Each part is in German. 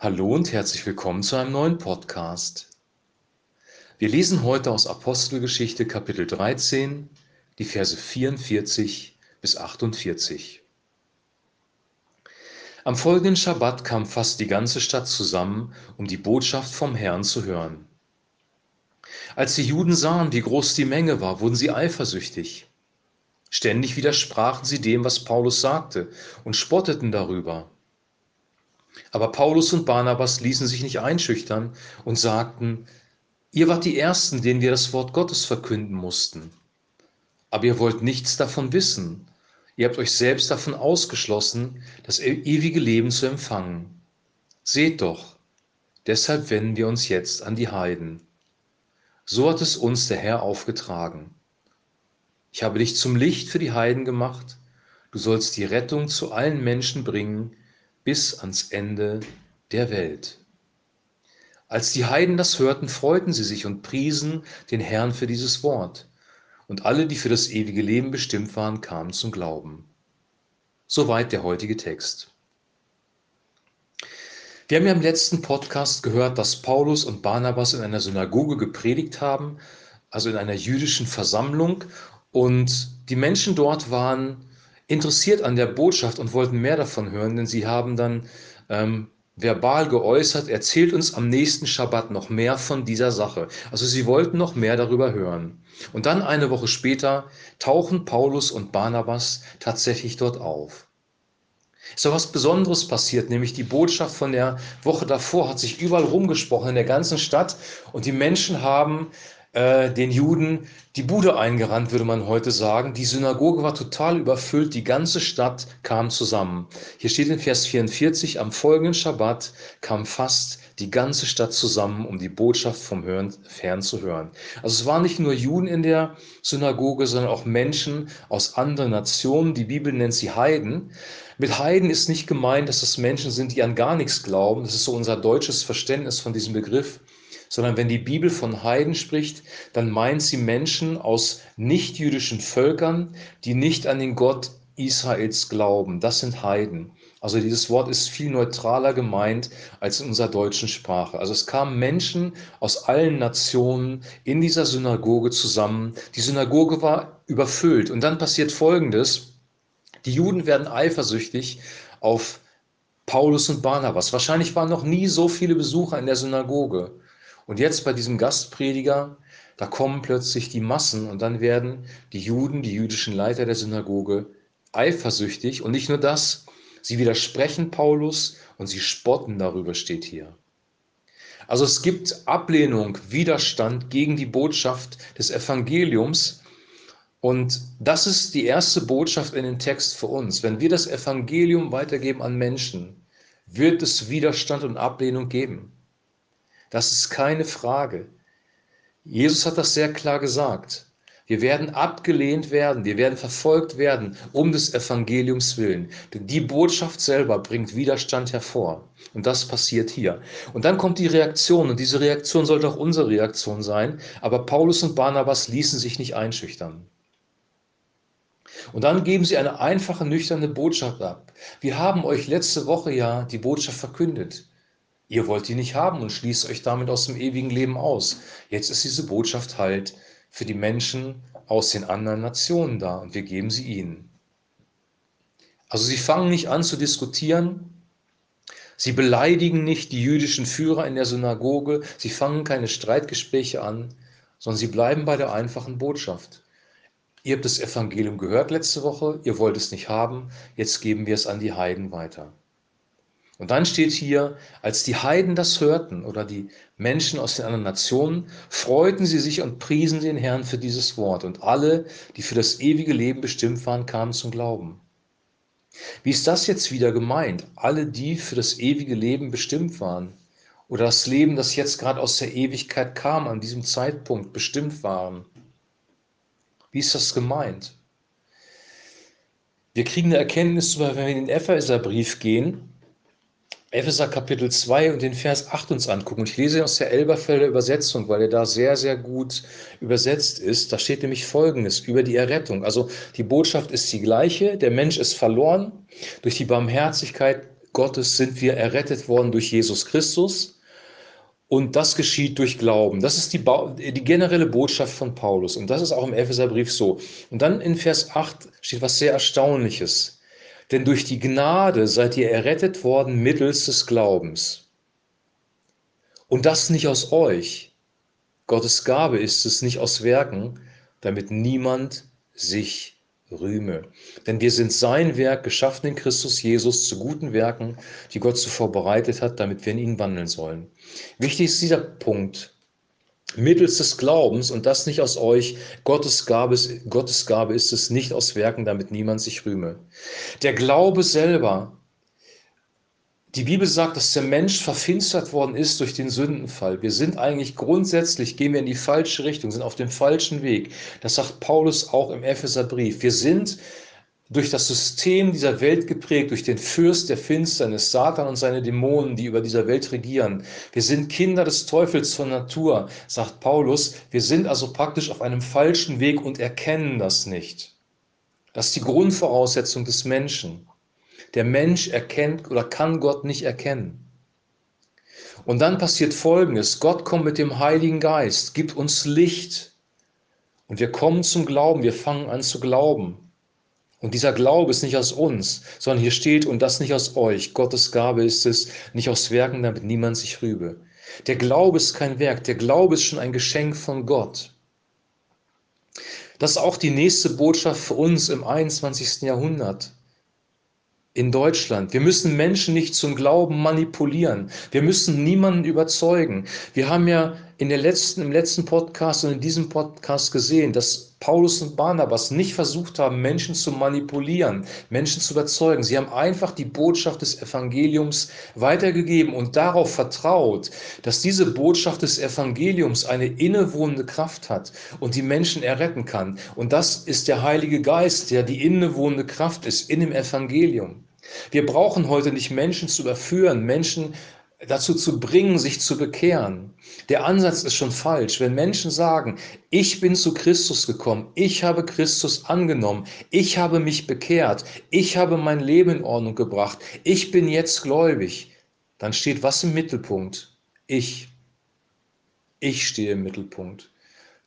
Hallo und herzlich willkommen zu einem neuen Podcast. Wir lesen heute aus Apostelgeschichte Kapitel 13, die Verse 44 bis 48. Am folgenden Schabbat kam fast die ganze Stadt zusammen, um die Botschaft vom Herrn zu hören. Als die Juden sahen, wie groß die Menge war, wurden sie eifersüchtig. Ständig widersprachen sie dem, was Paulus sagte, und spotteten darüber. Aber Paulus und Barnabas ließen sich nicht einschüchtern und sagten, ihr wart die Ersten, denen wir das Wort Gottes verkünden mussten. Aber ihr wollt nichts davon wissen. Ihr habt euch selbst davon ausgeschlossen, das e-, ewige Leben zu empfangen. Seht doch, deshalb wenden wir uns jetzt an die Heiden. So hat es uns der Herr aufgetragen. Ich habe dich zum Licht für die Heiden gemacht. Du sollst die Rettung zu allen Menschen bringen, bis ans Ende der Welt. Als die Heiden das hörten, freuten sie sich und priesen den Herrn für dieses Wort. Und alle, die für das ewige Leben bestimmt waren, kamen zum Glauben. Soweit der heutige Text. Wir haben ja im letzten Podcast gehört, dass Paulus und Barnabas in einer Synagoge gepredigt haben, also in einer jüdischen Versammlung. Und die Menschen dort waren interessiert an der Botschaft und wollten mehr davon hören, denn sie haben dann ähm, verbal geäußert, erzählt uns am nächsten Schabbat noch mehr von dieser Sache. Also sie wollten noch mehr darüber hören. Und dann eine Woche später tauchen Paulus und Barnabas tatsächlich dort auf. Ist doch was Besonderes passiert, nämlich die Botschaft von der Woche davor hat sich überall rumgesprochen in der ganzen Stadt und die Menschen haben äh, den Juden die Bude eingerannt, würde man heute sagen. Die Synagoge war total überfüllt, die ganze Stadt kam zusammen. Hier steht in Vers 44, am folgenden Schabbat kam fast die ganze Stadt zusammen, um die Botschaft vom Hören, Fern zu hören. Also es waren nicht nur Juden in der Synagoge, sondern auch Menschen aus anderen Nationen. Die Bibel nennt sie Heiden. Mit Heiden ist nicht gemeint, dass das Menschen sind, die an gar nichts glauben. Das ist so unser deutsches Verständnis von diesem Begriff sondern wenn die Bibel von Heiden spricht, dann meint sie Menschen aus nichtjüdischen Völkern, die nicht an den Gott Israels glauben. Das sind Heiden. Also dieses Wort ist viel neutraler gemeint als in unserer deutschen Sprache. Also es kamen Menschen aus allen Nationen in dieser Synagoge zusammen. Die Synagoge war überfüllt. Und dann passiert Folgendes. Die Juden werden eifersüchtig auf Paulus und Barnabas. Wahrscheinlich waren noch nie so viele Besucher in der Synagoge. Und jetzt bei diesem Gastprediger, da kommen plötzlich die Massen und dann werden die Juden, die jüdischen Leiter der Synagoge, eifersüchtig. Und nicht nur das, sie widersprechen Paulus und sie spotten darüber, steht hier. Also es gibt Ablehnung, Widerstand gegen die Botschaft des Evangeliums. Und das ist die erste Botschaft in den Text für uns. Wenn wir das Evangelium weitergeben an Menschen, wird es Widerstand und Ablehnung geben. Das ist keine Frage. Jesus hat das sehr klar gesagt. Wir werden abgelehnt werden, wir werden verfolgt werden um des Evangeliums willen. Denn die Botschaft selber bringt Widerstand hervor. Und das passiert hier. Und dann kommt die Reaktion. Und diese Reaktion sollte auch unsere Reaktion sein. Aber Paulus und Barnabas ließen sich nicht einschüchtern. Und dann geben sie eine einfache, nüchterne Botschaft ab. Wir haben euch letzte Woche ja die Botschaft verkündet. Ihr wollt die nicht haben und schließt euch damit aus dem ewigen Leben aus. Jetzt ist diese Botschaft halt für die Menschen aus den anderen Nationen da und wir geben sie ihnen. Also sie fangen nicht an zu diskutieren, sie beleidigen nicht die jüdischen Führer in der Synagoge, sie fangen keine Streitgespräche an, sondern sie bleiben bei der einfachen Botschaft. Ihr habt das Evangelium gehört letzte Woche, ihr wollt es nicht haben, jetzt geben wir es an die Heiden weiter. Und dann steht hier, als die Heiden das hörten oder die Menschen aus den anderen Nationen, freuten sie sich und priesen den Herrn für dieses Wort. Und alle, die für das ewige Leben bestimmt waren, kamen zum Glauben. Wie ist das jetzt wieder gemeint? Alle, die für das ewige Leben bestimmt waren oder das Leben, das jetzt gerade aus der Ewigkeit kam, an diesem Zeitpunkt bestimmt waren. Wie ist das gemeint? Wir kriegen eine Erkenntnis, wenn wir in den Epheserbrief gehen, Epheser Kapitel 2 und den Vers 8 uns angucken. Ich lese aus der Elberfelder Übersetzung, weil er da sehr, sehr gut übersetzt ist. Da steht nämlich Folgendes über die Errettung. Also die Botschaft ist die gleiche. Der Mensch ist verloren. Durch die Barmherzigkeit Gottes sind wir errettet worden durch Jesus Christus. Und das geschieht durch Glauben. Das ist die, die, generelle Botschaft von Paulus. Und das ist auch im Epheserbrief so. Und dann in Vers 8 steht was sehr Erstaunliches. Denn durch die Gnade seid ihr errettet worden mittels des Glaubens. Und das nicht aus euch. Gottes Gabe ist es nicht aus Werken, damit niemand sich rühme. Denn wir sind sein Werk, geschaffen in Christus Jesus, zu guten Werken, die Gott zuvor bereitet hat, damit wir in ihnen wandeln sollen. Wichtig ist dieser Punkt. Mittels des Glaubens und das nicht aus euch, Gottes Gabe, Gottes Gabe ist es nicht aus Werken, damit niemand sich rühme. Der Glaube selber die Bibel sagt, dass der Mensch verfinstert worden ist durch den Sündenfall. Wir sind eigentlich grundsätzlich, gehen wir in die falsche Richtung, sind auf dem falschen Weg. Das sagt Paulus auch im Epheserbrief. Wir sind durch das System dieser Welt geprägt, durch den Fürst der Finsternis, Satan und seine Dämonen, die über dieser Welt regieren. Wir sind Kinder des Teufels von Natur, sagt Paulus. Wir sind also praktisch auf einem falschen Weg und erkennen das nicht. Das ist die Grundvoraussetzung des Menschen. Der Mensch erkennt oder kann Gott nicht erkennen. Und dann passiert Folgendes. Gott kommt mit dem Heiligen Geist, gibt uns Licht. Und wir kommen zum Glauben, wir fangen an zu glauben. Und dieser Glaube ist nicht aus uns, sondern hier steht, und das nicht aus euch. Gottes Gabe ist es, nicht aus Werken, damit niemand sich rübe. Der Glaube ist kein Werk, der Glaube ist schon ein Geschenk von Gott. Das ist auch die nächste Botschaft für uns im 21. Jahrhundert in Deutschland. Wir müssen Menschen nicht zum Glauben manipulieren. Wir müssen niemanden überzeugen. Wir haben ja in der letzten, im letzten Podcast und in diesem Podcast gesehen, dass Paulus und Barnabas nicht versucht haben, Menschen zu manipulieren, Menschen zu überzeugen. Sie haben einfach die Botschaft des Evangeliums weitergegeben und darauf vertraut, dass diese Botschaft des Evangeliums eine innewohnende Kraft hat und die Menschen erretten kann. Und das ist der Heilige Geist, der die innewohnende Kraft ist in dem Evangelium. Wir brauchen heute nicht Menschen zu überführen, Menschen dazu zu bringen, sich zu bekehren. Der Ansatz ist schon falsch. Wenn Menschen sagen, ich bin zu Christus gekommen, ich habe Christus angenommen, ich habe mich bekehrt, ich habe mein Leben in Ordnung gebracht, ich bin jetzt gläubig, dann steht was im Mittelpunkt? Ich. Ich stehe im Mittelpunkt.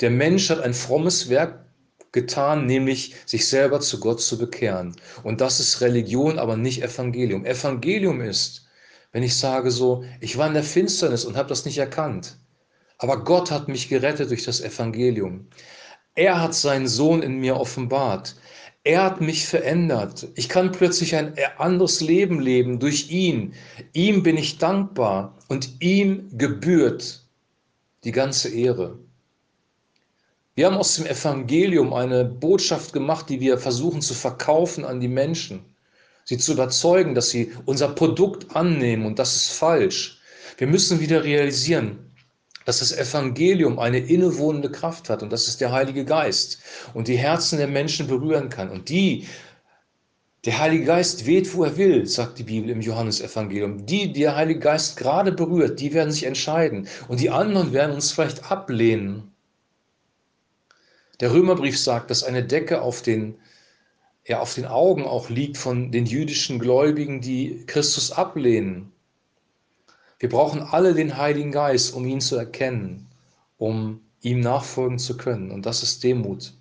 Der Mensch hat ein frommes Werk getan, nämlich sich selber zu Gott zu bekehren. Und das ist Religion, aber nicht Evangelium. Evangelium ist, wenn ich sage so, ich war in der Finsternis und habe das nicht erkannt. Aber Gott hat mich gerettet durch das Evangelium. Er hat seinen Sohn in mir offenbart. Er hat mich verändert. Ich kann plötzlich ein anderes Leben leben durch ihn. Ihm bin ich dankbar und ihm gebührt die ganze Ehre. Wir haben aus dem Evangelium eine Botschaft gemacht, die wir versuchen zu verkaufen an die Menschen sie zu überzeugen, dass sie unser Produkt annehmen und das ist falsch. Wir müssen wieder realisieren, dass das Evangelium eine innewohnende Kraft hat und das ist der Heilige Geist und die Herzen der Menschen berühren kann. Und die, der Heilige Geist weht, wo er will, sagt die Bibel im Johannesevangelium. Die, die der Heilige Geist gerade berührt, die werden sich entscheiden und die anderen werden uns vielleicht ablehnen. Der Römerbrief sagt, dass eine Decke auf den ja auf den Augen auch liegt von den jüdischen Gläubigen, die Christus ablehnen. Wir brauchen alle den Heiligen Geist, um ihn zu erkennen, um ihm nachfolgen zu können. Und das ist Demut.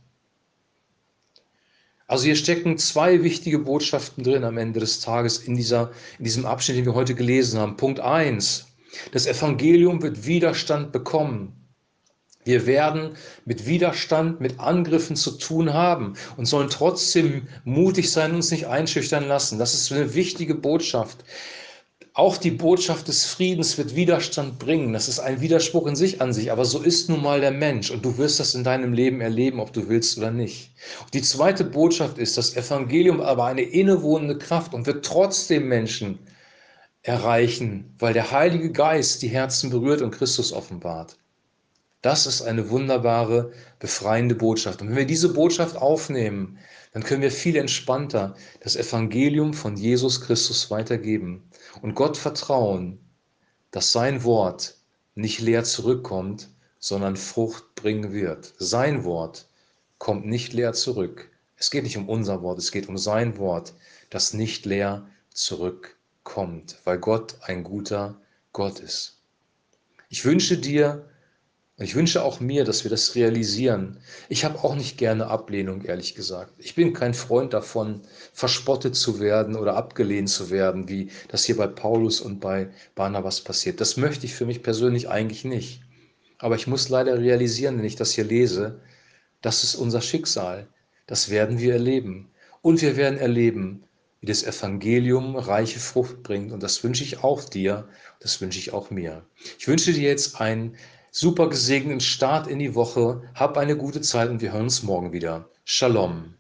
Also hier stecken zwei wichtige Botschaften drin am Ende des Tages in, dieser, in diesem Abschnitt, den wir heute gelesen haben. Punkt 1. Das Evangelium wird Widerstand bekommen. Wir werden mit Widerstand, mit Angriffen zu tun haben und sollen trotzdem mutig sein und uns nicht einschüchtern lassen. Das ist eine wichtige Botschaft. Auch die Botschaft des Friedens wird Widerstand bringen. Das ist ein Widerspruch in sich an sich, aber so ist nun mal der Mensch und du wirst das in deinem Leben erleben, ob du willst oder nicht. Und die zweite Botschaft ist, das Evangelium aber eine innewohnende Kraft und wird trotzdem Menschen erreichen, weil der Heilige Geist die Herzen berührt und Christus offenbart. Das ist eine wunderbare, befreiende Botschaft. Und wenn wir diese Botschaft aufnehmen, dann können wir viel entspannter das Evangelium von Jesus Christus weitergeben und Gott vertrauen, dass sein Wort nicht leer zurückkommt, sondern Frucht bringen wird. Sein Wort kommt nicht leer zurück. Es geht nicht um unser Wort, es geht um sein Wort, das nicht leer zurückkommt. kommt, weil Gott ein guter Gott ist. Ich wünsche dir, ich wünsche auch mir, dass wir das realisieren. Ich habe auch nicht gerne Ablehnung, ehrlich gesagt. Ich bin kein Freund davon, verspottet zu werden oder abgelehnt zu werden, wie das hier bei Paulus und bei Barnabas passiert. Das möchte ich für mich persönlich eigentlich nicht. Aber ich muss leider realisieren, wenn ich das hier lese, das ist unser Schicksal. Das werden wir erleben. Und wir werden erleben, wie das Evangelium reiche Frucht bringt. Und das wünsche ich auch dir, das wünsche ich auch mir. Ich wünsche dir jetzt einen super gesegneten Start in die Woche. Hab eine gute Zeit und wir hören uns morgen wieder. Shalom.